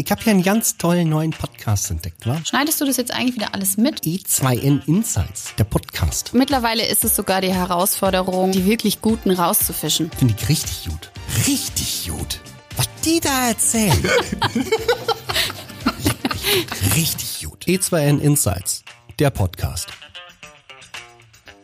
Ich habe hier einen ganz tollen neuen Podcast entdeckt, wa? Schneidest du das jetzt eigentlich wieder alles mit? E2N Insights, der Podcast. Mittlerweile ist es sogar die Herausforderung, die wirklich Guten rauszufischen. Finde ich richtig gut. Richtig gut. Was die da erzählen. richtig gut. E2N Insights, der Podcast.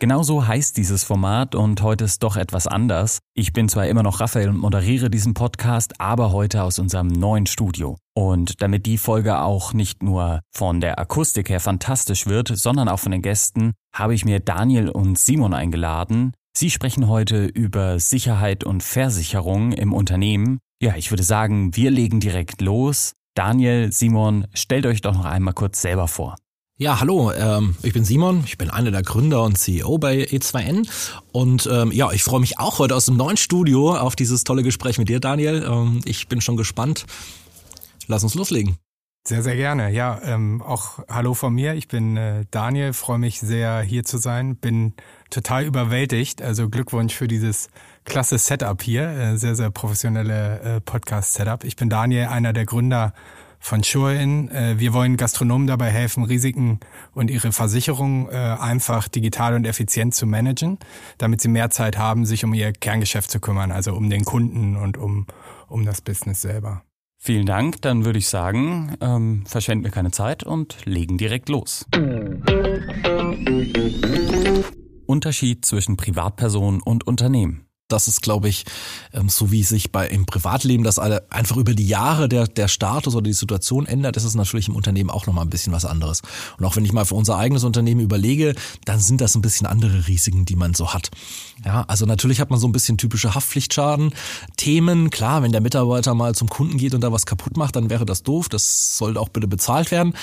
Genauso heißt dieses Format und heute ist doch etwas anders. Ich bin zwar immer noch Raphael und moderiere diesen Podcast, aber heute aus unserem neuen Studio. Und damit die Folge auch nicht nur von der Akustik her fantastisch wird, sondern auch von den Gästen, habe ich mir Daniel und Simon eingeladen. Sie sprechen heute über Sicherheit und Versicherung im Unternehmen. Ja, ich würde sagen, wir legen direkt los. Daniel, Simon, stellt euch doch noch einmal kurz selber vor. Ja, hallo, ähm, ich bin Simon, ich bin einer der Gründer und CEO bei E2N und ähm, ja, ich freue mich auch heute aus dem neuen Studio auf dieses tolle Gespräch mit dir, Daniel. Ähm, ich bin schon gespannt. Lass uns loslegen. Sehr, sehr gerne. Ja, ähm, auch hallo von mir. Ich bin äh, Daniel, freue mich sehr hier zu sein. Bin total überwältigt. Also Glückwunsch für dieses klasse Setup hier. Äh, sehr, sehr professionelle äh, Podcast-Setup. Ich bin Daniel, einer der Gründer von Sure-In. Äh, wir wollen Gastronomen dabei helfen, Risiken und ihre Versicherung äh, einfach digital und effizient zu managen, damit sie mehr Zeit haben, sich um ihr Kerngeschäft zu kümmern, also um den Kunden und um, um das Business selber. Vielen Dank, dann würde ich sagen, ähm, verschwenden wir keine Zeit und legen direkt los. Unterschied zwischen Privatperson und Unternehmen das ist, glaube ich, ähm, so wie sich bei im Privatleben das alle einfach über die Jahre der, der Status oder die Situation ändert, ist es natürlich im Unternehmen auch nochmal ein bisschen was anderes. Und auch wenn ich mal für unser eigenes Unternehmen überlege, dann sind das ein bisschen andere Risiken, die man so hat. Ja, also natürlich hat man so ein bisschen typische Haftpflichtschaden, Themen. Klar, wenn der Mitarbeiter mal zum Kunden geht und da was kaputt macht, dann wäre das doof. Das sollte auch bitte bezahlt werden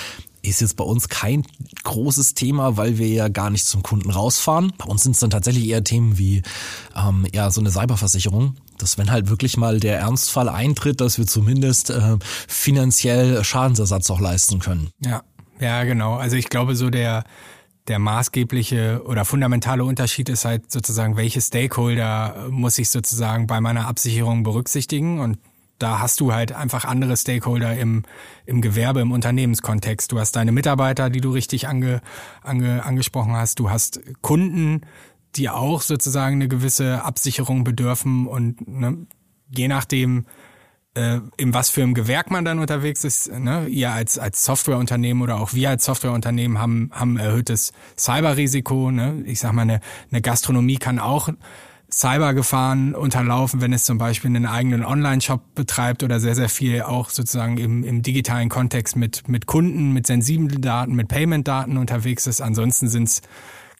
ist jetzt bei uns kein großes Thema, weil wir ja gar nicht zum Kunden rausfahren. Bei uns sind es dann tatsächlich eher Themen wie ähm, ja so eine Cyberversicherung, dass wenn halt wirklich mal der Ernstfall eintritt, dass wir zumindest äh, finanziell Schadensersatz auch leisten können. Ja, ja, genau. Also ich glaube so der der maßgebliche oder fundamentale Unterschied ist halt sozusagen, welche Stakeholder muss ich sozusagen bei meiner Absicherung berücksichtigen und da hast du halt einfach andere Stakeholder im, im Gewerbe, im Unternehmenskontext. Du hast deine Mitarbeiter, die du richtig ange, ange, angesprochen hast. Du hast Kunden, die auch sozusagen eine gewisse Absicherung bedürfen und ne, je nachdem, äh, in was für einem Gewerk man dann unterwegs ist, ne, ihr als, als Softwareunternehmen oder auch wir als Softwareunternehmen haben, haben erhöhtes Cyberrisiko. Ne? Ich sag mal, eine, eine Gastronomie kann auch Cybergefahren unterlaufen, wenn es zum Beispiel einen eigenen Online-Shop betreibt oder sehr, sehr viel auch sozusagen im, im digitalen Kontext mit, mit Kunden, mit sensiblen Daten, mit Payment-Daten unterwegs ist. Ansonsten sind es,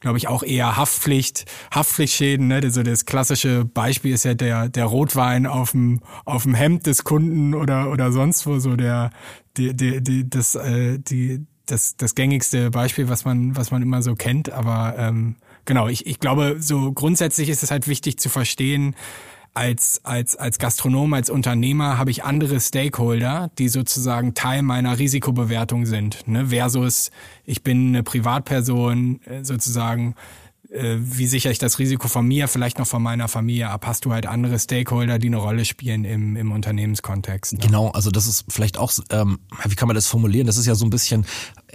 glaube ich, auch eher Haftpflicht, Haftpflichtschäden. Ne? Also das klassische Beispiel ist ja der, der Rotwein auf dem, auf dem Hemd des Kunden oder, oder sonst wo, so der, die, die, die, das, äh, die, das, das gängigste Beispiel, was man, was man immer so kennt. Aber ähm, genau, ich, ich glaube, so grundsätzlich ist es halt wichtig zu verstehen, als, als, als Gastronom, als Unternehmer habe ich andere Stakeholder, die sozusagen Teil meiner Risikobewertung sind. Ne? Versus, ich bin eine Privatperson, äh, sozusagen äh, wie sichere ich das Risiko von mir, vielleicht noch von meiner Familie ab, hast du halt andere Stakeholder, die eine Rolle spielen im, im Unternehmenskontext. Ne? Genau, also das ist vielleicht auch, ähm, wie kann man das formulieren? Das ist ja so ein bisschen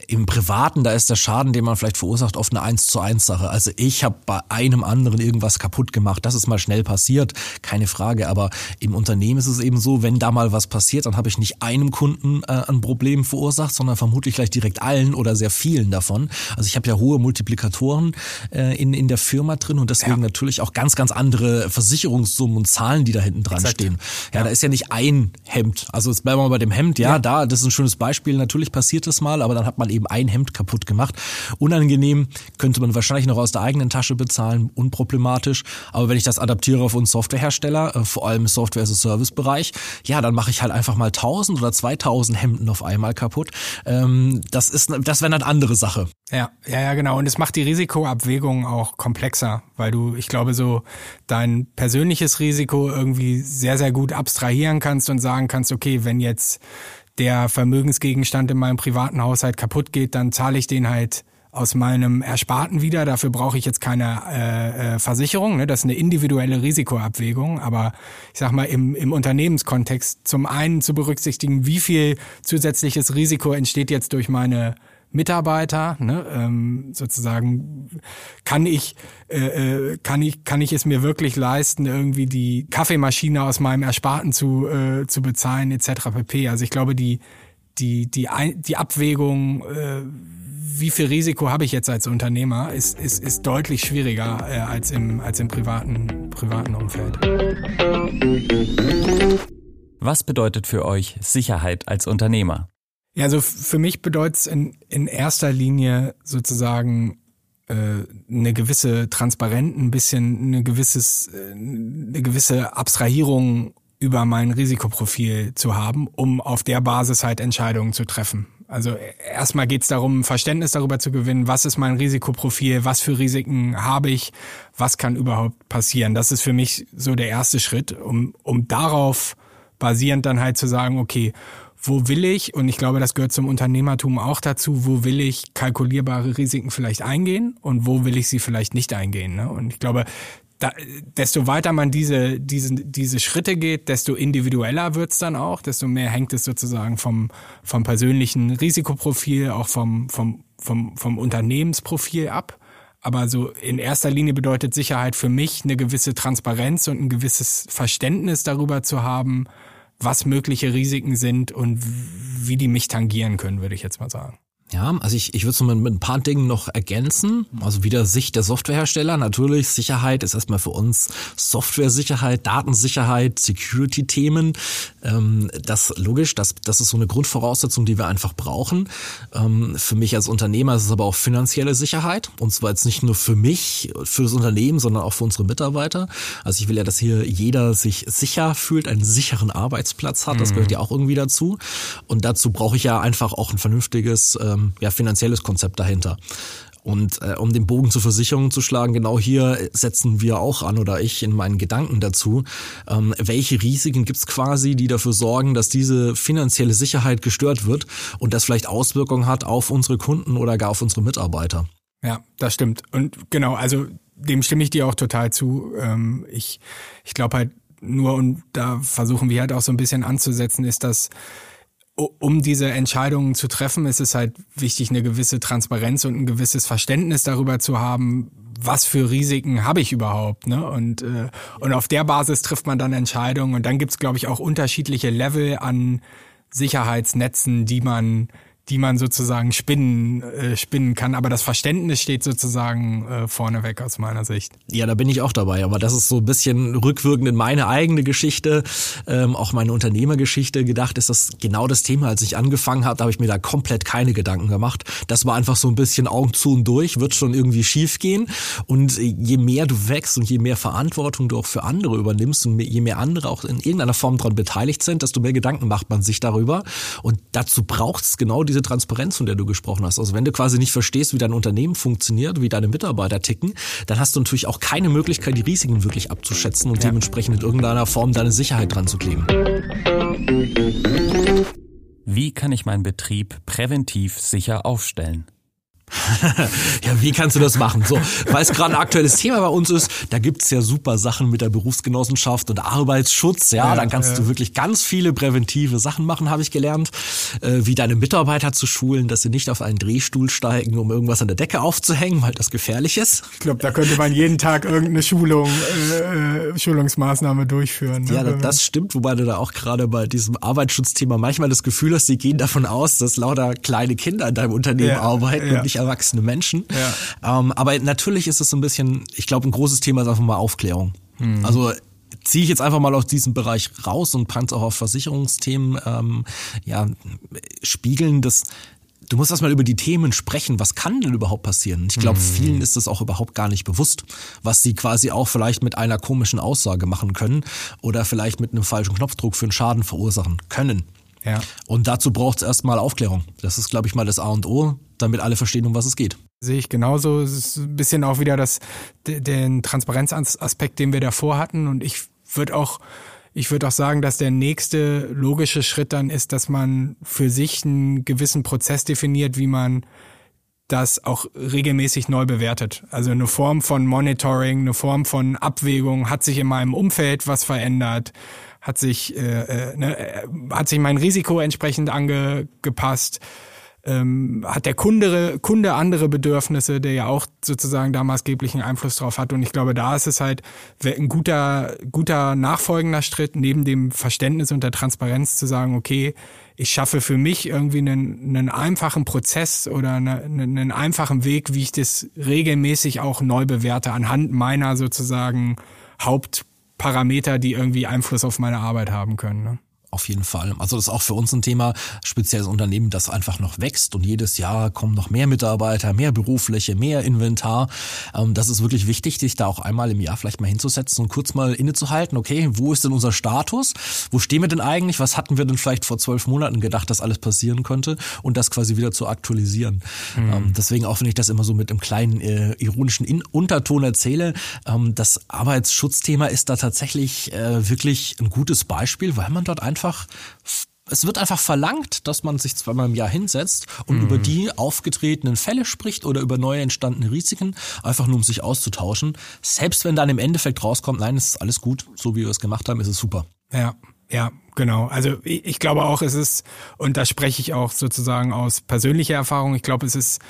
im Privaten, da ist der Schaden, den man vielleicht verursacht, oft eine eins zu eins Sache. Also ich habe bei einem anderen irgendwas kaputt gemacht. Das ist mal schnell passiert, keine Frage. Aber im Unternehmen ist es eben so, wenn da mal was passiert, dann habe ich nicht einem Kunden äh, ein Problem verursacht, sondern vermutlich gleich direkt allen oder sehr vielen davon. Also ich habe ja hohe Multiplikatoren äh, in, in der Firma drin und deswegen ja. natürlich auch ganz, ganz andere Versicherungssummen und Zahlen, die da hinten dran Exakt. stehen. Ja, ja, da ist ja nicht ein Hemd. Also jetzt bleiben wir mal bei dem Hemd. Ja, ja, da, das ist ein schönes Beispiel. Natürlich passiert das mal, aber dann hat man eben ein Hemd kaputt gemacht. Unangenehm könnte man wahrscheinlich noch aus der eigenen Tasche bezahlen, unproblematisch. Aber wenn ich das adaptiere auf uns Softwarehersteller, äh, vor allem im Software-as-a-Service-Bereich, ja, dann mache ich halt einfach mal 1000 oder 2000 Hemden auf einmal kaputt. Ähm, das ist, das wäre eine andere Sache. Ja, ja, ja, genau. Und es macht die Risikoabwägung auch komplexer, weil du, ich glaube, so dein persönliches Risiko irgendwie sehr, sehr gut abstrahieren kannst und sagen kannst, okay, wenn jetzt der Vermögensgegenstand in meinem privaten Haushalt kaputt geht, dann zahle ich den halt aus meinem Ersparten wieder. Dafür brauche ich jetzt keine äh, äh, Versicherung. Ne? Das ist eine individuelle Risikoabwägung. Aber ich sag mal, im, im Unternehmenskontext zum einen zu berücksichtigen, wie viel zusätzliches Risiko entsteht jetzt durch meine Mitarbeiter, ne, ähm, sozusagen kann ich äh, äh, kann ich kann ich es mir wirklich leisten, irgendwie die Kaffeemaschine aus meinem Ersparten zu äh, zu bezahlen etc. pp. Also ich glaube die die die die Abwägung äh, wie viel Risiko habe ich jetzt als Unternehmer, ist, ist, ist deutlich schwieriger äh, als im, als im privaten, privaten Umfeld. Was bedeutet für euch Sicherheit als Unternehmer? Ja, also für mich bedeutet es in, in erster Linie sozusagen äh, eine gewisse Transparenz, ein bisschen eine gewisses, äh, eine gewisse Abstrahierung über mein Risikoprofil zu haben, um auf der Basis halt Entscheidungen zu treffen. Also erstmal geht es darum, Verständnis darüber zu gewinnen, was ist mein Risikoprofil, was für Risiken habe ich, was kann überhaupt passieren. Das ist für mich so der erste Schritt, um, um darauf basierend dann halt zu sagen, okay, wo will ich, und ich glaube, das gehört zum Unternehmertum auch dazu, wo will ich kalkulierbare Risiken vielleicht eingehen und wo will ich sie vielleicht nicht eingehen. Ne? Und ich glaube, da, desto weiter man diese, diese, diese Schritte geht, desto individueller wird's dann auch, desto mehr hängt es sozusagen vom, vom persönlichen Risikoprofil, auch vom, vom, vom, vom Unternehmensprofil ab. Aber so in erster Linie bedeutet Sicherheit für mich eine gewisse Transparenz und ein gewisses Verständnis darüber zu haben, was mögliche Risiken sind und wie die mich tangieren können, würde ich jetzt mal sagen. Ja, also ich, ich würde es mit, mit ein paar Dingen noch ergänzen. Also wieder Sicht der Softwarehersteller. Natürlich, Sicherheit ist erstmal für uns Software-Sicherheit, Datensicherheit, Security-Themen. Ähm, das logisch, das, das ist so eine Grundvoraussetzung, die wir einfach brauchen. Ähm, für mich als Unternehmer ist es aber auch finanzielle Sicherheit. Und zwar jetzt nicht nur für mich, für das Unternehmen, sondern auch für unsere Mitarbeiter. Also ich will ja, dass hier jeder sich sicher fühlt, einen sicheren Arbeitsplatz hat. Das gehört ja auch irgendwie dazu. Und dazu brauche ich ja einfach auch ein vernünftiges ähm, ja, finanzielles Konzept dahinter. Und äh, um den Bogen zur Versicherung zu schlagen, genau hier setzen wir auch an oder ich in meinen Gedanken dazu, ähm, welche Risiken gibt's quasi, die dafür sorgen, dass diese finanzielle Sicherheit gestört wird und das vielleicht Auswirkungen hat auf unsere Kunden oder gar auf unsere Mitarbeiter. Ja, das stimmt. Und genau, also dem stimme ich dir auch total zu. Ähm, ich ich glaube halt nur, und da versuchen wir halt auch so ein bisschen anzusetzen, ist, dass um diese Entscheidungen zu treffen, ist es halt wichtig, eine gewisse Transparenz und ein gewisses Verständnis darüber zu haben, was für Risiken habe ich überhaupt. Ne? Und, äh, und auf der Basis trifft man dann Entscheidungen. Und dann gibt's, glaube ich, auch unterschiedliche Level an Sicherheitsnetzen, die man die man sozusagen spinnen, äh, spinnen kann. Aber das Verständnis steht sozusagen äh, vorneweg aus meiner Sicht. Ja, da bin ich auch dabei. Aber das ist so ein bisschen rückwirkend in meine eigene Geschichte, ähm, auch meine Unternehmergeschichte gedacht, ist das genau das Thema. Als ich angefangen habe, habe ich mir da komplett keine Gedanken gemacht. Das war einfach so ein bisschen Augen zu und durch, wird schon irgendwie schief gehen. Und je mehr du wächst und je mehr Verantwortung du auch für andere übernimmst und je mehr andere auch in irgendeiner Form daran beteiligt sind, desto mehr Gedanken macht man sich darüber. Und dazu braucht es genau diese diese Transparenz, von der du gesprochen hast. Also wenn du quasi nicht verstehst, wie dein Unternehmen funktioniert, wie deine Mitarbeiter ticken, dann hast du natürlich auch keine Möglichkeit, die Risiken wirklich abzuschätzen und ja. dementsprechend in irgendeiner Form deine Sicherheit dran zu kleben. Wie kann ich meinen Betrieb präventiv sicher aufstellen? ja, wie kannst du das machen? So, weil es gerade ein aktuelles Thema bei uns ist, da gibt's ja super Sachen mit der Berufsgenossenschaft und Arbeitsschutz. Ja, ja dann kannst ja. du wirklich ganz viele präventive Sachen machen, habe ich gelernt. Äh, wie deine Mitarbeiter zu schulen, dass sie nicht auf einen Drehstuhl steigen, um irgendwas an der Decke aufzuhängen, weil das gefährlich ist. Ich glaube, da könnte man jeden Tag irgendeine Schulung, äh, äh Schulungsmaßnahme durchführen. Ne? Ja, das stimmt, wobei du da auch gerade bei diesem Arbeitsschutzthema manchmal das Gefühl hast, die gehen davon aus, dass lauter kleine Kinder in deinem Unternehmen ja, arbeiten und nicht erwachsene Menschen. Ja. Ähm, aber natürlich ist es so ein bisschen, ich glaube, ein großes Thema ist einfach mal Aufklärung. Mhm. Also ziehe ich jetzt einfach mal aus diesem Bereich raus und kann es auch auf Versicherungsthemen ähm, ja, spiegeln, dass du musst erstmal über die Themen sprechen, was kann denn überhaupt passieren? Ich glaube, mhm. vielen ist das auch überhaupt gar nicht bewusst, was sie quasi auch vielleicht mit einer komischen Aussage machen können oder vielleicht mit einem falschen Knopfdruck für einen Schaden verursachen können. Ja. Und dazu braucht es erstmal Aufklärung. Das ist, glaube ich, mal das A und O, damit alle verstehen, um was es geht. Sehe ich genauso. Es ist ein bisschen auch wieder das, den Transparenzaspekt, den wir davor hatten. Und ich würde auch, ich würde auch sagen, dass der nächste logische Schritt dann ist, dass man für sich einen gewissen Prozess definiert, wie man das auch regelmäßig neu bewertet. Also eine Form von Monitoring, eine Form von Abwägung, hat sich in meinem Umfeld was verändert, hat sich, äh, äh, ne, äh, hat sich mein Risiko entsprechend angepasst, ähm, hat der Kunde, Kunde andere Bedürfnisse, der ja auch sozusagen da maßgeblichen Einfluss drauf hat. Und ich glaube, da ist es halt ein guter, guter nachfolgender Schritt, neben dem Verständnis und der Transparenz zu sagen, okay, ich schaffe für mich irgendwie einen, einen einfachen Prozess oder eine, einen einfachen Weg, wie ich das regelmäßig auch neu bewerte, anhand meiner sozusagen Hauptparameter, die irgendwie Einfluss auf meine Arbeit haben können. Ne? Auf jeden Fall. Also das ist auch für uns ein Thema, spezielles Unternehmen, das einfach noch wächst und jedes Jahr kommen noch mehr Mitarbeiter, mehr Berufliche, mehr Inventar. Ähm, das ist wirklich wichtig, sich da auch einmal im Jahr vielleicht mal hinzusetzen und kurz mal innezuhalten. Okay, wo ist denn unser Status? Wo stehen wir denn eigentlich? Was hatten wir denn vielleicht vor zwölf Monaten gedacht, dass alles passieren könnte? Und das quasi wieder zu aktualisieren. Mhm. Deswegen auch, wenn ich das immer so mit einem kleinen äh, ironischen In Unterton erzähle, ähm, das Arbeitsschutzthema ist da tatsächlich äh, wirklich ein gutes Beispiel, weil man dort einfach einfach es wird einfach verlangt, dass man sich zweimal im Jahr hinsetzt und mhm. über die aufgetretenen Fälle spricht oder über neue entstandene Risiken, einfach nur um sich auszutauschen. Selbst wenn dann im Endeffekt rauskommt, nein, es ist alles gut, so wie wir es gemacht haben, ist es super. Ja, ja, genau. Also ich glaube auch, es ist, und da spreche ich auch sozusagen aus persönlicher Erfahrung, ich glaube, es ist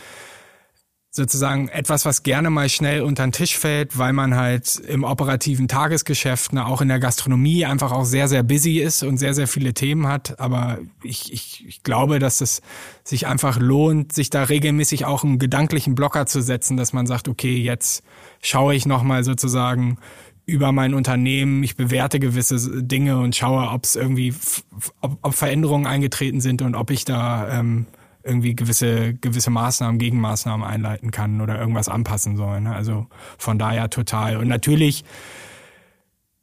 sozusagen etwas, was gerne mal schnell unter den Tisch fällt, weil man halt im operativen Tagesgeschäft, ne, auch in der Gastronomie einfach auch sehr, sehr busy ist und sehr, sehr viele Themen hat. Aber ich, ich, ich glaube, dass es sich einfach lohnt, sich da regelmäßig auch einen gedanklichen Blocker zu setzen, dass man sagt, okay, jetzt schaue ich nochmal sozusagen über mein Unternehmen, ich bewerte gewisse Dinge und schaue, ob es irgendwie, ob, ob Veränderungen eingetreten sind und ob ich da ähm, irgendwie gewisse, gewisse Maßnahmen, Gegenmaßnahmen einleiten kann oder irgendwas anpassen soll. Ne? Also von daher total. Und natürlich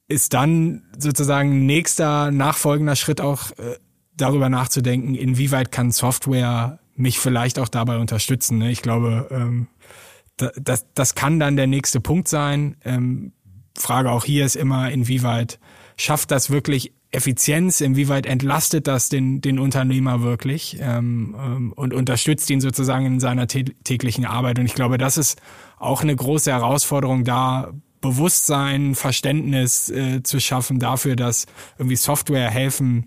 ist dann sozusagen nächster nachfolgender Schritt auch äh, darüber nachzudenken, inwieweit kann Software mich vielleicht auch dabei unterstützen. Ne? Ich glaube, ähm, das, das kann dann der nächste Punkt sein. Ähm, Frage auch hier ist immer, inwieweit schafft das wirklich Effizienz, inwieweit entlastet das den, den Unternehmer wirklich ähm, ähm, und unterstützt ihn sozusagen in seiner täglichen Arbeit. Und ich glaube, das ist auch eine große Herausforderung, da Bewusstsein, Verständnis äh, zu schaffen dafür, dass irgendwie Software helfen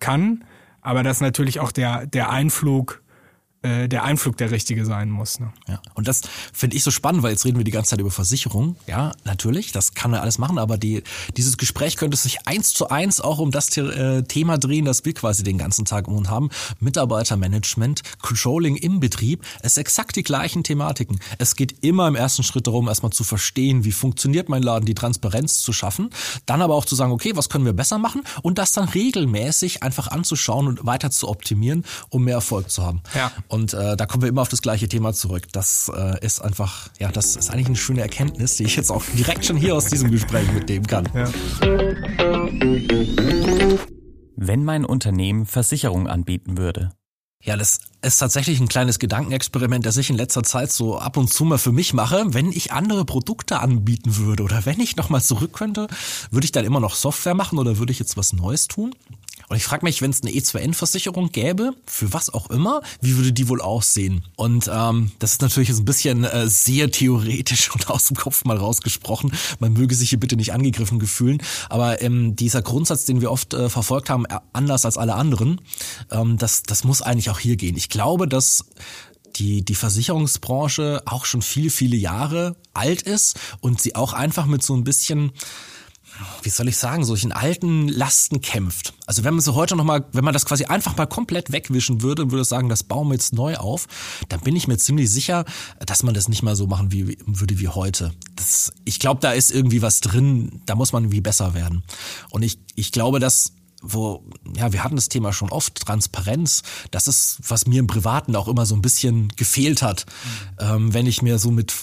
kann, aber dass natürlich auch der, der Einflug äh, der Einflug der richtige sein muss. Ne? Ja. Und das finde ich so spannend, weil jetzt reden wir die ganze Zeit über Versicherung. Ja, natürlich, das kann man alles machen, aber die, dieses Gespräch könnte sich eins zu eins auch um das äh, Thema drehen, das wir quasi den ganzen Tag um uns haben. Mitarbeitermanagement, Controlling im Betrieb, es ist exakt die gleichen Thematiken. Es geht immer im ersten Schritt darum, erstmal zu verstehen, wie funktioniert mein Laden, die Transparenz zu schaffen, dann aber auch zu sagen, okay, was können wir besser machen und das dann regelmäßig einfach anzuschauen und weiter zu optimieren, um mehr Erfolg zu haben. Ja. Und äh, da kommen wir immer auf das gleiche Thema zurück. Das äh, ist einfach, ja, das ist eigentlich eine schöne Erkenntnis, die ich jetzt auch direkt schon hier aus diesem Gespräch mitnehmen kann. Ja. Wenn mein Unternehmen Versicherung anbieten würde. Ja, das ist tatsächlich ein kleines Gedankenexperiment, das ich in letzter Zeit so ab und zu mal für mich mache. Wenn ich andere Produkte anbieten würde oder wenn ich nochmal zurück könnte, würde ich dann immer noch Software machen oder würde ich jetzt was Neues tun? Und ich frage mich, wenn es eine E2N-Versicherung gäbe, für was auch immer, wie würde die wohl aussehen? Und ähm, das ist natürlich ein bisschen äh, sehr theoretisch und aus dem Kopf mal rausgesprochen. Man möge sich hier bitte nicht angegriffen gefühlen. Aber ähm, dieser Grundsatz, den wir oft äh, verfolgt haben, äh, anders als alle anderen, ähm, das, das muss eigentlich auch hier gehen. Ich glaube, dass die, die Versicherungsbranche auch schon viele, viele Jahre alt ist und sie auch einfach mit so ein bisschen wie soll ich sagen, solchen alten Lasten kämpft. Also wenn man so heute nochmal, wenn man das quasi einfach mal komplett wegwischen würde und würde sagen, das bauen wir jetzt neu auf, dann bin ich mir ziemlich sicher, dass man das nicht mal so machen wie, würde wie heute. Das, ich glaube, da ist irgendwie was drin, da muss man irgendwie besser werden. Und ich, ich glaube, dass wo, ja, wir hatten das Thema schon oft, Transparenz, das ist, was mir im Privaten auch immer so ein bisschen gefehlt hat. Mhm. Ähm, wenn ich mir so mit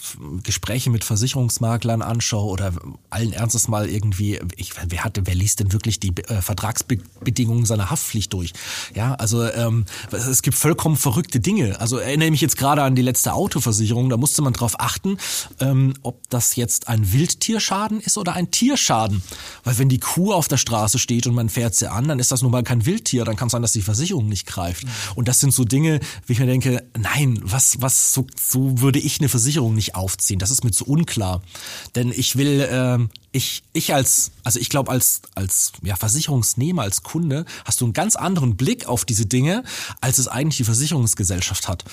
Gespräche mit Versicherungsmaklern anschaue oder allen Ernstes mal irgendwie, ich, wer hatte, wer liest denn wirklich die äh, Vertragsbedingungen seiner Haftpflicht durch? Ja, also ähm, es gibt vollkommen verrückte Dinge. Also erinnere mich jetzt gerade an die letzte Autoversicherung, da musste man drauf achten, ähm, ob das jetzt ein Wildtierschaden ist oder ein Tierschaden. Weil wenn die Kuh auf der Straße steht und man fährt sie an, dann ist das nun mal kein Wildtier, dann kann es sein, dass die Versicherung nicht greift. Und das sind so Dinge, wie ich mir denke, nein, was, was, so, so würde ich eine Versicherung nicht aufziehen. Das ist mir zu unklar. Denn ich will, äh, ich, ich als, also ich glaube, als, als ja, Versicherungsnehmer, als Kunde, hast du einen ganz anderen Blick auf diese Dinge, als es eigentlich die Versicherungsgesellschaft hat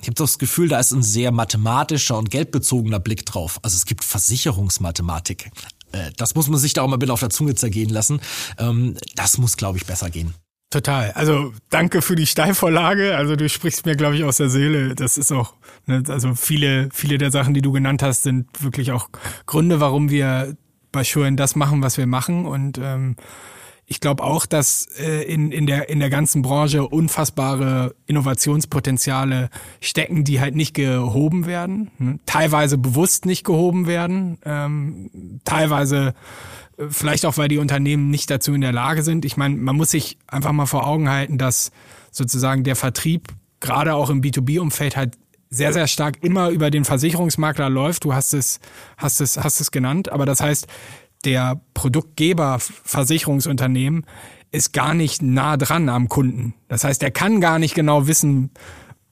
ich habe das Gefühl, da ist ein sehr mathematischer und geldbezogener Blick drauf. Also es gibt Versicherungsmathematik. Äh, das muss man sich da auch mal bitte auf der Zunge zergehen lassen. Ähm, das muss, glaube ich, besser gehen. Total. Also danke für die Steilvorlage. Also du sprichst mir, glaube ich, aus der Seele. Das ist auch, ne, also viele, viele der Sachen, die du genannt hast, sind wirklich auch Gründe, warum wir bei Schulen das machen, was wir machen. Und ähm, ich glaube auch, dass äh, in, in, der, in der ganzen Branche unfassbare Innovationspotenziale stecken, die halt nicht gehoben werden, ne? teilweise bewusst nicht gehoben werden, ähm, teilweise äh, vielleicht auch, weil die Unternehmen nicht dazu in der Lage sind. Ich meine, man muss sich einfach mal vor Augen halten, dass sozusagen der Vertrieb gerade auch im B2B-Umfeld halt sehr, sehr stark immer über den Versicherungsmakler läuft. Du hast es, hast es, hast es genannt. Aber das heißt, der Produktgeber Versicherungsunternehmen ist gar nicht nah dran am Kunden. Das heißt, er kann gar nicht genau wissen,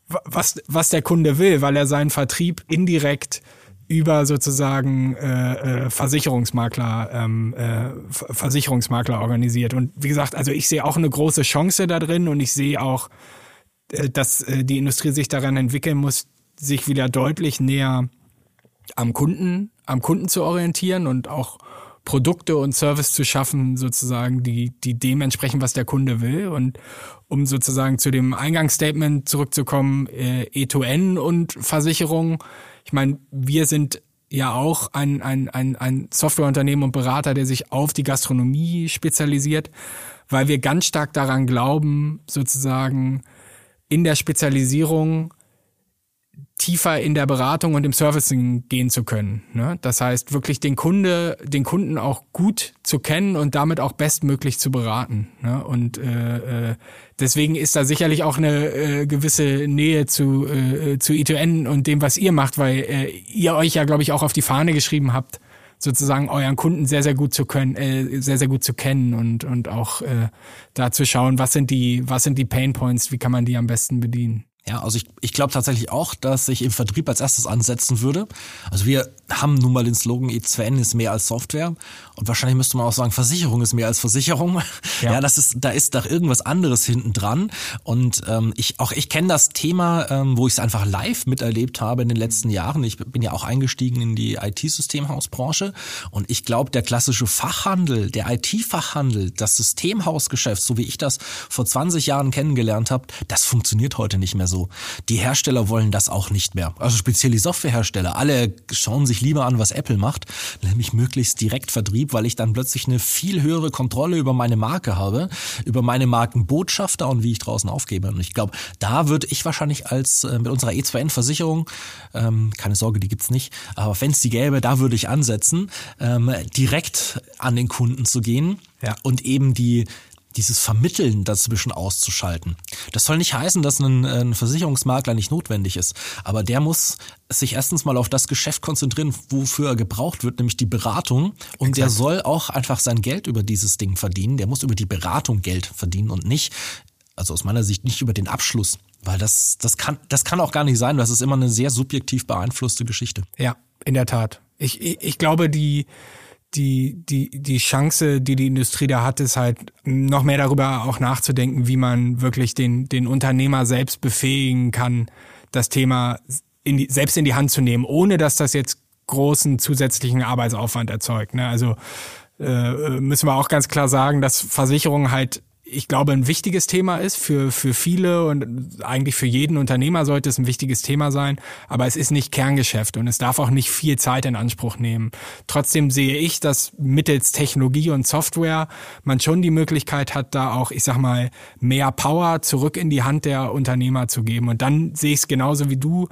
was, was der Kunde will, weil er seinen Vertrieb indirekt über sozusagen äh, äh, Versicherungsmakler ähm, äh, Versicherungsmakler organisiert und wie gesagt also ich sehe auch eine große Chance da drin und ich sehe auch äh, dass äh, die Industrie sich daran entwickeln muss sich wieder deutlich näher am Kunden am Kunden zu orientieren und auch Produkte und Service zu schaffen, sozusagen, die, die dementsprechend, was der Kunde will. Und um sozusagen zu dem Eingangsstatement zurückzukommen, äh, E2N und Versicherung. Ich meine, wir sind ja auch ein, ein, ein, ein Softwareunternehmen und Berater, der sich auf die Gastronomie spezialisiert, weil wir ganz stark daran glauben, sozusagen in der Spezialisierung tiefer in der Beratung und im Servicing gehen zu können. Ne? Das heißt, wirklich den Kunde, den Kunden auch gut zu kennen und damit auch bestmöglich zu beraten. Ne? Und äh, äh, deswegen ist da sicherlich auch eine äh, gewisse Nähe zu, äh, zu I2N und dem, was ihr macht, weil äh, ihr euch ja, glaube ich, auch auf die Fahne geschrieben habt, sozusagen euren Kunden sehr, sehr gut zu können, äh, sehr, sehr gut zu kennen und, und auch äh, da zu schauen, was sind die, was sind die Pain Points, wie kann man die am besten bedienen. Ja, also ich, ich glaube tatsächlich auch, dass ich im Vertrieb als erstes ansetzen würde. Also wir haben nun mal den Slogan E2N ist mehr als Software und wahrscheinlich müsste man auch sagen, Versicherung ist mehr als Versicherung. Ja, ja das ist, da ist doch irgendwas anderes hinten dran. Und ähm, ich, auch ich kenne das Thema, ähm, wo ich es einfach live miterlebt habe in den letzten Jahren. Ich bin ja auch eingestiegen in die IT-Systemhausbranche und ich glaube, der klassische Fachhandel, der IT-Fachhandel, das Systemhausgeschäft, so wie ich das vor 20 Jahren kennengelernt habe, das funktioniert heute nicht mehr so. Die Hersteller wollen das auch nicht mehr. Also speziell die Softwarehersteller. Alle schauen sich lieber an, was Apple macht, nämlich möglichst direkt Vertrieb, weil ich dann plötzlich eine viel höhere Kontrolle über meine Marke habe, über meine Markenbotschafter und wie ich draußen aufgebe. Und ich glaube, da würde ich wahrscheinlich als äh, mit unserer E2N-Versicherung, ähm, keine Sorge, die gibt's nicht, aber wenn es die gäbe, da würde ich ansetzen, ähm, direkt an den Kunden zu gehen ja. und eben die dieses Vermitteln dazwischen auszuschalten. Das soll nicht heißen, dass ein, ein, Versicherungsmakler nicht notwendig ist, aber der muss sich erstens mal auf das Geschäft konzentrieren, wofür er gebraucht wird, nämlich die Beratung. Und Exakt. der soll auch einfach sein Geld über dieses Ding verdienen. Der muss über die Beratung Geld verdienen und nicht, also aus meiner Sicht nicht über den Abschluss. Weil das, das kann, das kann auch gar nicht sein. Das ist immer eine sehr subjektiv beeinflusste Geschichte. Ja, in der Tat. Ich, ich, ich glaube, die, die, die, die Chance, die die Industrie da hat, ist halt noch mehr darüber auch nachzudenken, wie man wirklich den, den Unternehmer selbst befähigen kann, das Thema in die, selbst in die Hand zu nehmen, ohne dass das jetzt großen zusätzlichen Arbeitsaufwand erzeugt. Ne? Also äh, müssen wir auch ganz klar sagen, dass Versicherungen halt ich glaube, ein wichtiges Thema ist für, für viele und eigentlich für jeden Unternehmer sollte es ein wichtiges Thema sein, aber es ist nicht Kerngeschäft und es darf auch nicht viel Zeit in Anspruch nehmen. Trotzdem sehe ich, dass mittels Technologie und Software man schon die Möglichkeit hat, da auch, ich sag mal, mehr Power zurück in die Hand der Unternehmer zu geben. Und dann sehe ich es genauso wie du,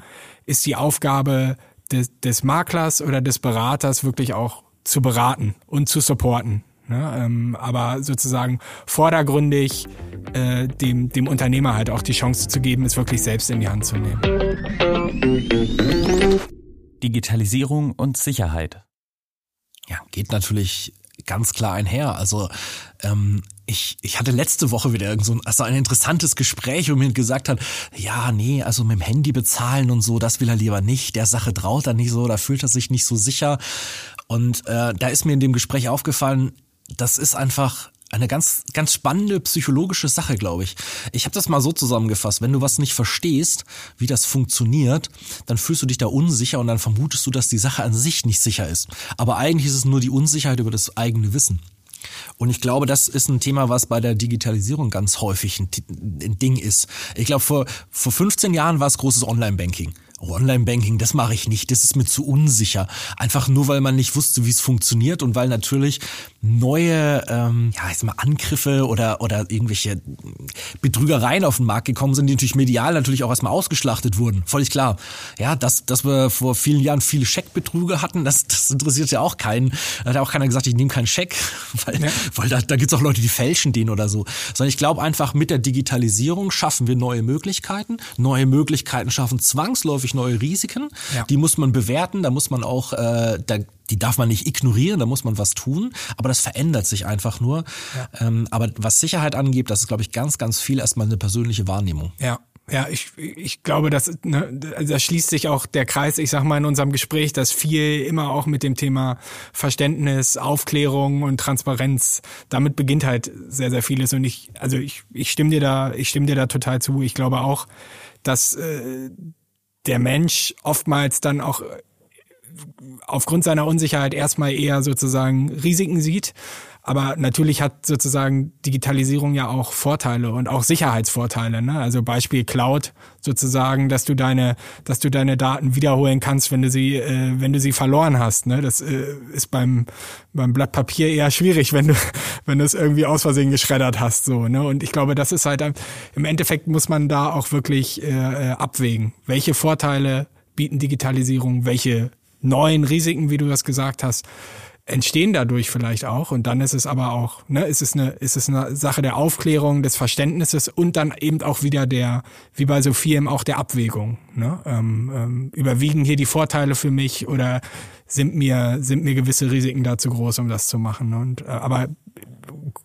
ist die Aufgabe des, des Maklers oder des Beraters wirklich auch zu beraten und zu supporten. Ne? Ähm, aber sozusagen vordergründig äh, dem, dem Unternehmer halt auch die Chance zu geben, es wirklich selbst in die Hand zu nehmen. Digitalisierung und Sicherheit. Ja, geht natürlich ganz klar einher. Also ähm, ich, ich hatte letzte Woche wieder irgend so ein, also ein interessantes Gespräch, wo mir gesagt hat, ja, nee, also mit dem Handy bezahlen und so, das will er lieber nicht, der Sache traut er nicht so, da fühlt er sich nicht so sicher. Und äh, da ist mir in dem Gespräch aufgefallen, das ist einfach eine ganz, ganz spannende psychologische Sache, glaube ich. Ich habe das mal so zusammengefasst. Wenn du was nicht verstehst, wie das funktioniert, dann fühlst du dich da unsicher und dann vermutest du, dass die Sache an sich nicht sicher ist. Aber eigentlich ist es nur die Unsicherheit über das eigene Wissen. Und ich glaube, das ist ein Thema, was bei der Digitalisierung ganz häufig ein, Ding ist. Ich glaube, vor, vor 15 Jahren war es großes Online-Banking. Online-Banking, das mache ich nicht, das ist mir zu unsicher. Einfach nur, weil man nicht wusste, wie es funktioniert und weil natürlich neue, ähm, ja, jetzt mal Angriffe oder, oder irgendwelche Betrügereien auf den Markt gekommen sind, die natürlich medial natürlich auch erstmal ausgeschlachtet wurden. Völlig klar. Ja, dass, dass wir vor vielen Jahren viele Scheckbetrüge hatten, das, das interessiert ja auch keinen. Da hat ja auch keiner gesagt, ich nehme keinen Scheck, weil, ja. weil da, da gibt es auch Leute, die fälschen den oder so. Sondern ich glaube einfach, mit der Digitalisierung schaffen wir neue Möglichkeiten. Neue Möglichkeiten schaffen zwangsläufig neue Risiken. Ja. Die muss man bewerten, da muss man auch, äh, da, die darf man nicht ignorieren, da muss man was tun. Aber das verändert sich einfach nur. Ja. Ähm, aber was Sicherheit angeht, das ist, glaube ich, ganz, ganz viel erstmal eine persönliche Wahrnehmung. Ja. Ja, ich, ich glaube, dass ne, da schließt sich auch der Kreis, ich sag mal in unserem Gespräch, dass viel immer auch mit dem Thema Verständnis, Aufklärung und Transparenz, damit beginnt halt sehr, sehr vieles. Und ich, also ich, ich stimme dir da, ich stimme dir da total zu. Ich glaube auch, dass äh, der Mensch oftmals dann auch äh, aufgrund seiner Unsicherheit erstmal eher sozusagen Risiken sieht aber natürlich hat sozusagen Digitalisierung ja auch Vorteile und auch Sicherheitsvorteile. Ne? Also Beispiel Cloud sozusagen, dass du deine, dass du deine Daten wiederholen kannst, wenn du sie, äh, wenn du sie verloren hast. Ne? Das äh, ist beim beim Blatt Papier eher schwierig, wenn du wenn du es irgendwie aus Versehen geschreddert hast. So. Ne? Und ich glaube, das ist halt im Endeffekt muss man da auch wirklich äh, äh abwägen, welche Vorteile bieten Digitalisierung, welche neuen Risiken, wie du das gesagt hast entstehen dadurch vielleicht auch. Und dann ist es aber auch, ne, ist es eine, ist es eine Sache der Aufklärung, des Verständnisses und dann eben auch wieder der, wie bei so vielem auch der Abwägung. Ne? Ähm, ähm, überwiegen hier die Vorteile für mich oder sind mir, sind mir gewisse Risiken da zu groß, um das zu machen? Und äh, aber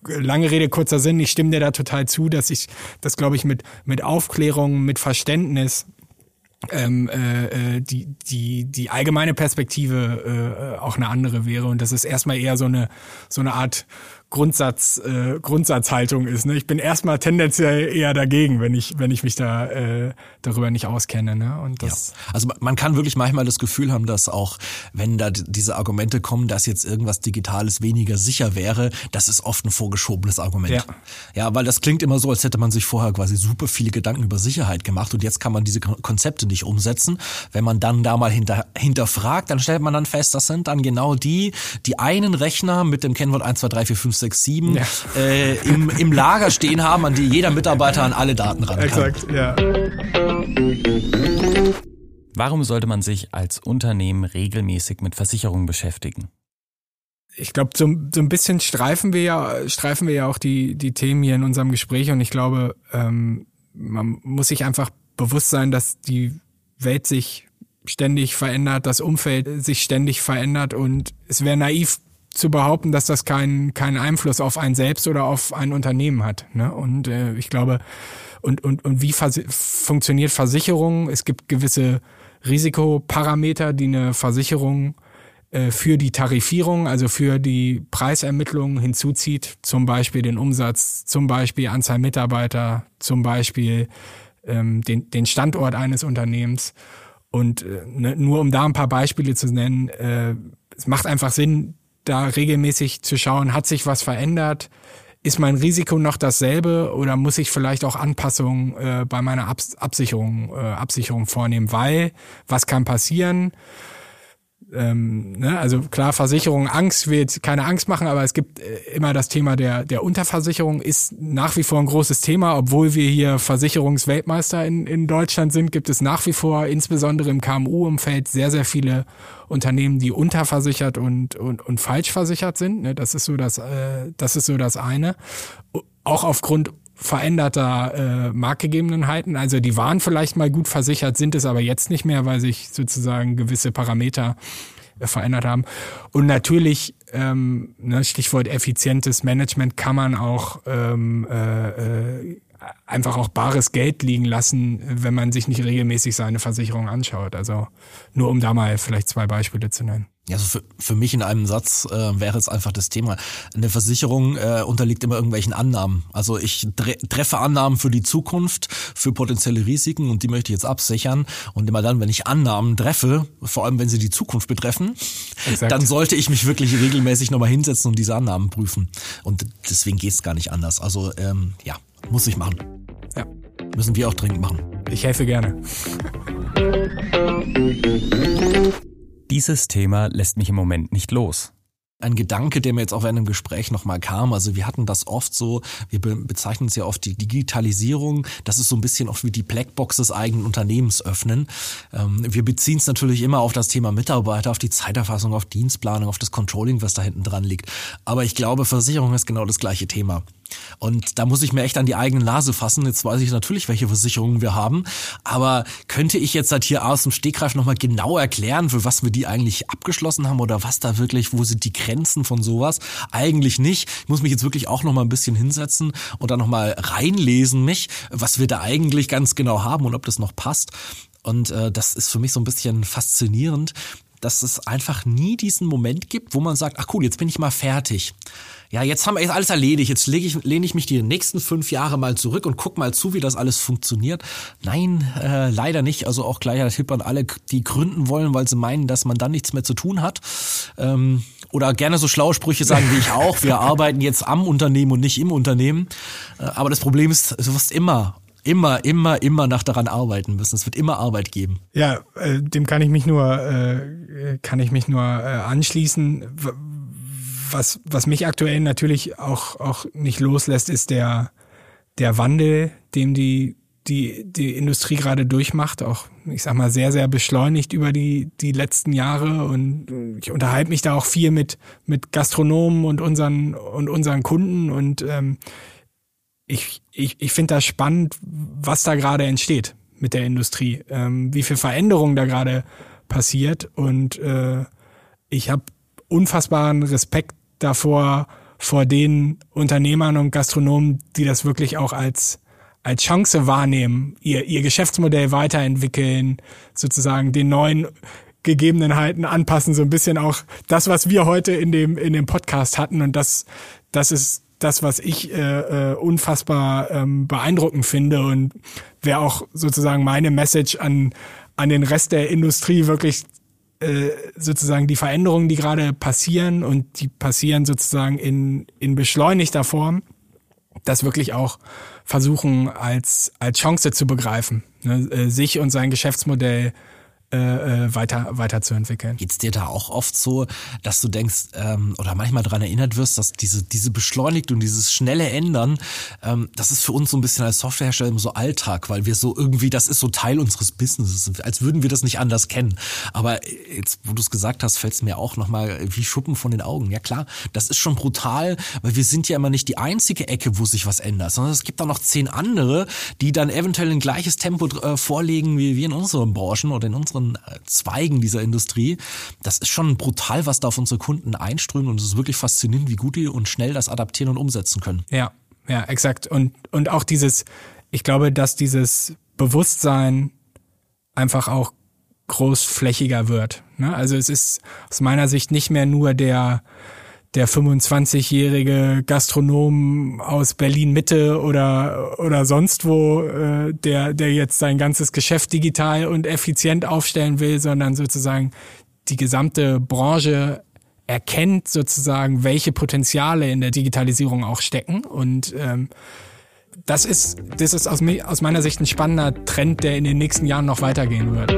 lange Rede, kurzer Sinn, ich stimme dir da total zu, dass ich, das glaube ich, mit, mit Aufklärung, mit Verständnis ähm, äh, äh, die, die, die allgemeine Perspektive äh, auch eine andere wäre. Und das ist erstmal eher so eine, so eine Art Grundsatz, äh, Grundsatzhaltung ist. Ne? Ich bin erstmal tendenziell eher dagegen, wenn ich, wenn ich mich da äh, darüber nicht auskenne. Ne? Und das ja. Also man kann wirklich manchmal das Gefühl haben, dass auch, wenn da diese Argumente kommen, dass jetzt irgendwas Digitales weniger sicher wäre, das ist oft ein vorgeschobenes Argument. Ja. ja, weil das klingt immer so, als hätte man sich vorher quasi super viele Gedanken über Sicherheit gemacht und jetzt kann man diese Konzepte nicht umsetzen. Wenn man dann da mal hinter, hinterfragt, dann stellt man dann fest, das sind dann genau die, die einen Rechner mit dem Kennwort 1, 2, 3, 4, 5, 6, 7 ja. äh, im, im Lager stehen haben, an die jeder Mitarbeiter an alle Daten ran kann. Exakt, ja. Warum sollte man sich als Unternehmen regelmäßig mit Versicherungen beschäftigen? Ich glaube, so, so ein bisschen streifen wir ja, streifen wir ja auch die, die Themen hier in unserem Gespräch und ich glaube, ähm, man muss sich einfach bewusst sein, dass die Welt sich ständig verändert, das Umfeld sich ständig verändert und es wäre naiv zu behaupten, dass das keinen keinen Einfluss auf ein selbst oder auf ein Unternehmen hat. Ne? Und äh, ich glaube, und, und, und wie vers funktioniert Versicherung? Es gibt gewisse Risikoparameter, die eine Versicherung äh, für die Tarifierung, also für die Preisermittlung hinzuzieht, zum Beispiel den Umsatz, zum Beispiel Anzahl Mitarbeiter, zum Beispiel ähm, den, den Standort eines Unternehmens. Und äh, ne, nur um da ein paar Beispiele zu nennen, äh, es macht einfach Sinn, da regelmäßig zu schauen, hat sich was verändert? Ist mein Risiko noch dasselbe oder muss ich vielleicht auch Anpassungen äh, bei meiner Abs Absicherung, äh, Absicherung vornehmen? Weil, was kann passieren? Ähm, ne, also klar, Versicherung, Angst wird keine Angst machen, aber es gibt äh, immer das Thema der, der Unterversicherung, ist nach wie vor ein großes Thema, obwohl wir hier Versicherungsweltmeister in, in Deutschland sind, gibt es nach wie vor, insbesondere im KMU-Umfeld, sehr, sehr viele Unternehmen, die unterversichert und, und, und falsch versichert sind. Ne, das ist so das, äh, das ist so das eine. Auch aufgrund veränderter äh, Marktgegebenheiten. Also die waren vielleicht mal gut versichert, sind es aber jetzt nicht mehr, weil sich sozusagen gewisse Parameter verändert haben. Und natürlich, ähm, ne, Stichwort effizientes Management, kann man auch ähm, äh, äh, einfach auch bares Geld liegen lassen, wenn man sich nicht regelmäßig seine Versicherung anschaut. Also nur um da mal vielleicht zwei Beispiele zu nennen. Also für, für mich in einem Satz äh, wäre es einfach das Thema. Eine Versicherung äh, unterliegt immer irgendwelchen Annahmen. Also ich tre treffe Annahmen für die Zukunft, für potenzielle Risiken und die möchte ich jetzt absichern. Und immer dann, wenn ich Annahmen treffe, vor allem wenn sie die Zukunft betreffen, Exakt. dann sollte ich mich wirklich regelmäßig nochmal hinsetzen und diese Annahmen prüfen. Und deswegen geht es gar nicht anders. Also ähm, ja, muss ich machen. Ja. Müssen wir auch dringend machen. Ich helfe gerne. Dieses Thema lässt mich im Moment nicht los. Ein Gedanke, der mir jetzt auch während dem Gespräch nochmal kam. Also wir hatten das oft so, wir bezeichnen es ja oft die Digitalisierung. Das ist so ein bisschen oft wie die Blackbox des eigenen Unternehmens öffnen. Ähm, wir beziehen es natürlich immer auf das Thema Mitarbeiter, auf die Zeiterfassung, auf Dienstplanung, auf das Controlling, was da hinten dran liegt. Aber ich glaube, Versicherung ist genau das gleiche Thema. Und da muss ich mir echt an die eigene Nase fassen. Jetzt weiß ich natürlich, welche Versicherungen wir haben. Aber könnte ich jetzt halt hier aus dem Stegreif nochmal genau erklären, für was wir die eigentlich abgeschlossen haben oder was da wirklich, wo sind die Grenzen von sowas? Eigentlich nicht. Ich muss mich jetzt wirklich auch nochmal ein bisschen hinsetzen und dann nochmal reinlesen mich, was wir da eigentlich ganz genau haben und ob das noch passt. Und äh, das ist für mich so ein bisschen faszinierend, dass es einfach nie diesen Moment gibt, wo man sagt, ach cool, jetzt bin ich mal fertig. Ja, jetzt haben wir alles erledigt. Jetzt lege ich, lehne ich mich die nächsten fünf Jahre mal zurück und guck mal zu, wie das alles funktioniert. Nein, äh, leider nicht. Also auch gleich der Tipp an alle, die gründen wollen, weil sie meinen, dass man dann nichts mehr zu tun hat. Ähm, oder gerne so schlaue Sprüche sagen wie ich auch. Wir arbeiten jetzt am Unternehmen und nicht im Unternehmen. Äh, aber das Problem ist, du wirst immer immer, immer, immer nach daran arbeiten müssen. Es wird immer Arbeit geben. Ja, äh, dem kann ich mich nur, äh, kann ich mich nur äh, anschließen. Was, was mich aktuell natürlich auch, auch nicht loslässt, ist der, der Wandel, dem die, die, die Industrie gerade durchmacht, auch, ich sag mal, sehr, sehr beschleunigt über die, die letzten Jahre. Und ich unterhalte mich da auch viel mit, mit Gastronomen und unseren, und unseren Kunden und, ähm, ich, ich, ich finde das spannend, was da gerade entsteht mit der Industrie, ähm, wie viel Veränderung da gerade passiert. Und äh, ich habe unfassbaren Respekt davor, vor den Unternehmern und Gastronomen, die das wirklich auch als als Chance wahrnehmen, ihr, ihr Geschäftsmodell weiterentwickeln, sozusagen den neuen Gegebenheiten anpassen, so ein bisschen auch das, was wir heute in dem, in dem Podcast hatten. Und das, das ist das, was ich äh, äh, unfassbar ähm, beeindruckend finde und wäre auch sozusagen meine Message an, an den Rest der Industrie wirklich äh, sozusagen die Veränderungen, die gerade passieren und die passieren sozusagen in, in beschleunigter Form, das wirklich auch versuchen als, als Chance zu begreifen, ne? äh, sich und sein Geschäftsmodell äh, äh, weiter weiterzuentwickeln. Geht's dir da auch oft so, dass du denkst ähm, oder manchmal daran erinnert wirst, dass diese diese Beschleunigte und dieses schnelle Ändern, ähm, das ist für uns so ein bisschen als Softwarehersteller so Alltag, weil wir so irgendwie, das ist so Teil unseres Businesses, als würden wir das nicht anders kennen. Aber jetzt, wo du es gesagt hast, fällt es mir auch nochmal wie Schuppen von den Augen. Ja klar, das ist schon brutal, weil wir sind ja immer nicht die einzige Ecke, wo sich was ändert, sondern es gibt da noch zehn andere, die dann eventuell ein gleiches Tempo äh, vorlegen wie wir in unseren Branchen oder in unseren anderen äh, Zweigen dieser Industrie. Das ist schon brutal, was da auf unsere Kunden einströmt und es ist wirklich faszinierend, wie gut die und schnell das adaptieren und umsetzen können. Ja, ja, exakt. Und, und auch dieses, ich glaube, dass dieses Bewusstsein einfach auch großflächiger wird. Ne? Also es ist aus meiner Sicht nicht mehr nur der der 25-jährige Gastronom aus Berlin Mitte oder oder sonst wo, äh, der der jetzt sein ganzes Geschäft digital und effizient aufstellen will, sondern sozusagen die gesamte Branche erkennt sozusagen, welche Potenziale in der Digitalisierung auch stecken und ähm, das ist, das ist aus, aus meiner Sicht ein spannender Trend, der in den nächsten Jahren noch weitergehen wird.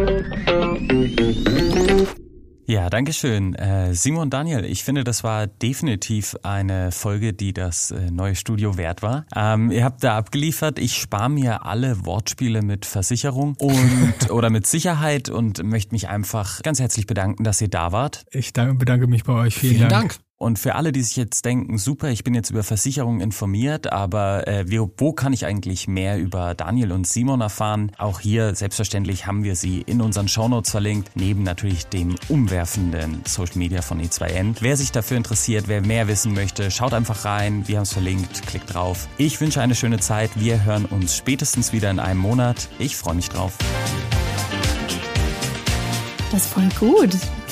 Ja, danke schön. Äh, Simon Daniel, ich finde, das war definitiv eine Folge, die das äh, neue Studio wert war. Ähm, ihr habt da abgeliefert. Ich spare mir alle Wortspiele mit Versicherung und oder mit Sicherheit und möchte mich einfach ganz herzlich bedanken, dass ihr da wart. Ich bedanke mich bei euch. Vielen, Vielen Dank. Dank. Und für alle, die sich jetzt denken, super, ich bin jetzt über Versicherungen informiert, aber äh, wo kann ich eigentlich mehr über Daniel und Simon erfahren? Auch hier selbstverständlich haben wir sie in unseren Shownotes verlinkt, neben natürlich dem umwerfenden Social Media von E2N. Wer sich dafür interessiert, wer mehr wissen möchte, schaut einfach rein. Wir haben es verlinkt, klickt drauf. Ich wünsche eine schöne Zeit. Wir hören uns spätestens wieder in einem Monat. Ich freue mich drauf. Das ist voll gut.